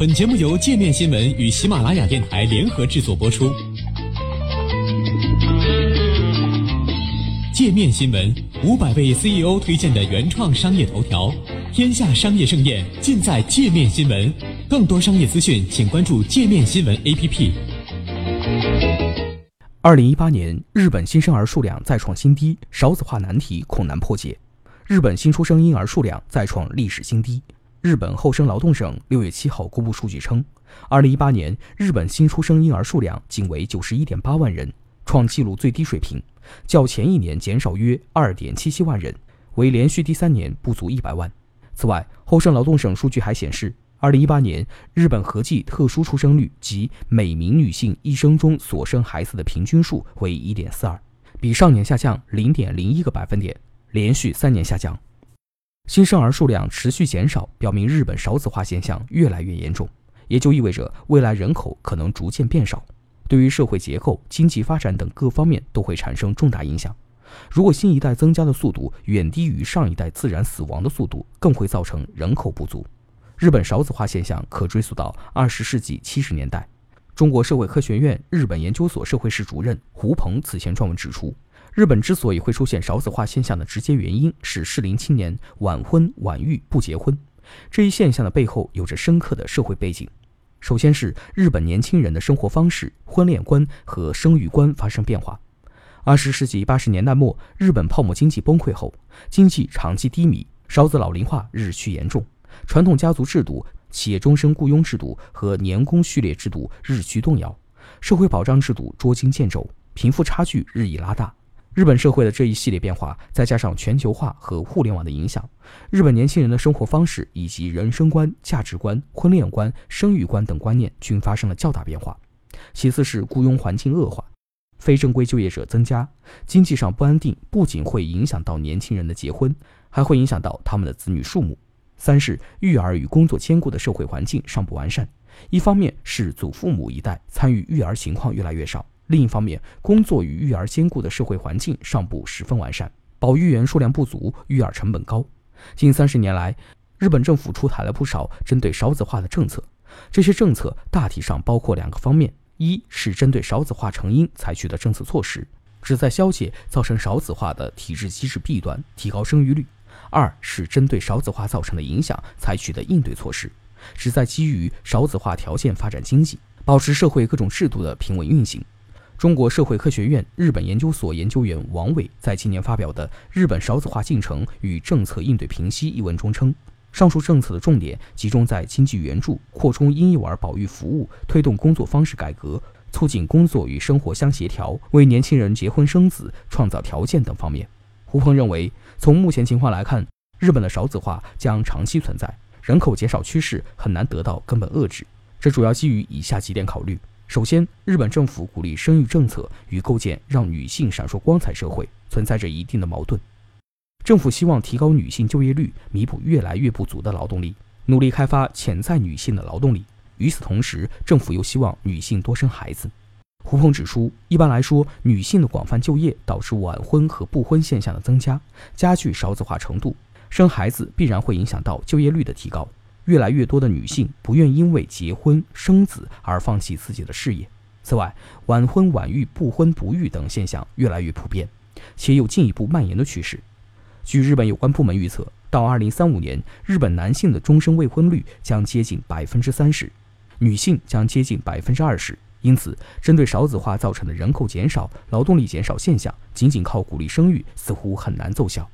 本节目由界面新闻与喜马拉雅电台联合制作播出。界面新闻五百位 CEO 推荐的原创商业头条，天下商业盛宴尽在界面新闻。更多商业资讯，请关注界面新闻 APP。二零一八年，日本新生儿数量再创新低，少子化难题恐难破解。日本新出生婴儿数量再创历史新低。日本厚生劳动省六月七号公布数据称，二零一八年日本新出生婴儿数量仅为九十一点八万人，创纪录最低水平，较前一年减少约二点七七万人，为连续第三年不足一百万。此外，厚生劳动省数据还显示，二零一八年日本合计特殊出生率及每名女性一生中所生孩子的平均数为一点四二，比上年下降零点零一个百分点，连续三年下降。新生儿数量持续减少，表明日本少子化现象越来越严重，也就意味着未来人口可能逐渐变少，对于社会结构、经济发展等各方面都会产生重大影响。如果新一代增加的速度远低于上一代自然死亡的速度，更会造成人口不足。日本少子化现象可追溯到二十世纪七十年代。中国社会科学院日本研究所社会室主任胡鹏此前撰文指出。日本之所以会出现少子化现象的直接原因是适龄青年晚婚晚育不结婚，这一现象的背后有着深刻的社会背景。首先是日本年轻人的生活方式、婚恋观和生育观发生变化。二十世纪八十年代末，日本泡沫经济崩溃后，经济长期低迷，少子老龄化日趋严重，传统家族制度、企业终身雇佣制度和年功序列制度日趋动摇，社会保障制度捉襟见肘，贫富差距日益拉大。日本社会的这一系列变化，再加上全球化和互联网的影响，日本年轻人的生活方式以及人生观、价值观、婚恋观、生育观等观念均发生了较大变化。其次是雇佣环境恶化，非正规就业者增加，经济上不安定，不仅会影响到年轻人的结婚，还会影响到他们的子女数目。三是育儿与工作兼顾的社会环境尚不完善，一方面是祖父母一代参与育儿情况越来越少。另一方面，工作与育儿兼顾的社会环境尚不十分完善，保育员数量不足，育儿成本高。近三十年来，日本政府出台了不少针对少子化的政策，这些政策大体上包括两个方面：一是针对少子化成因采取的政策措施，旨在消解造成少子化的体制机制弊端，提高生育率；二是针对少子化造成的影响采取的应对措施，旨在基于少子化条件发展经济，保持社会各种制度的平稳运行。中国社会科学院日本研究所研究员王伟在今年发表的《日本少子化进程与政策应对评析》一文中称，上述政策的重点集中在经济援助、扩充婴幼儿保育服务、推动工作方式改革、促进工作与生活相协调、为年轻人结婚生子创造条件等方面。胡鹏认为，从目前情况来看，日本的少子化将长期存在，人口减少趋势很难得到根本遏制。这主要基于以下几点考虑。首先，日本政府鼓励生育政策与构建让女性闪烁光彩社会存在着一定的矛盾。政府希望提高女性就业率，弥补越来越不足的劳动力，努力开发潜在女性的劳动力。与此同时，政府又希望女性多生孩子。胡鹏指出，一般来说，女性的广泛就业导致晚婚和不婚现象的增加，加剧少子化程度。生孩子必然会影响到就业率的提高。越来越多的女性不愿因为结婚生子而放弃自己的事业。此外，晚婚晚育、不婚不育等现象越来越普遍，且有进一步蔓延的趋势。据日本有关部门预测，到2035年，日本男性的终身未婚率将接近百分之三十，女性将接近百分之二十。因此，针对少子化造成的人口减少、劳动力减少现象，仅仅靠鼓励生育似乎很难奏效。